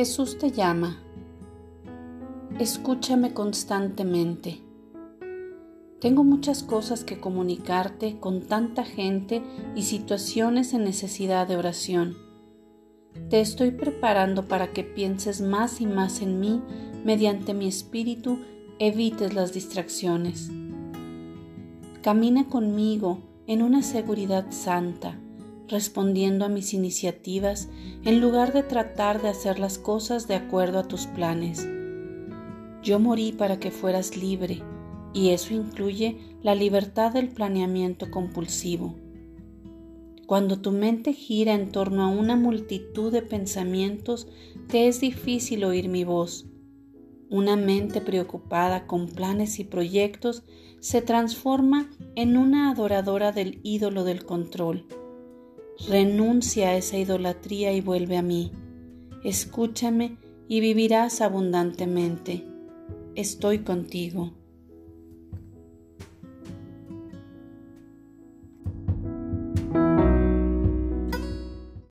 Jesús te llama. Escúchame constantemente. Tengo muchas cosas que comunicarte con tanta gente y situaciones en necesidad de oración. Te estoy preparando para que pienses más y más en mí mediante mi espíritu, evites las distracciones. Camina conmigo en una seguridad santa respondiendo a mis iniciativas en lugar de tratar de hacer las cosas de acuerdo a tus planes. Yo morí para que fueras libre y eso incluye la libertad del planeamiento compulsivo. Cuando tu mente gira en torno a una multitud de pensamientos, te es difícil oír mi voz. Una mente preocupada con planes y proyectos se transforma en una adoradora del ídolo del control Renuncia a esa idolatría y vuelve a mí. Escúchame y vivirás abundantemente. Estoy contigo.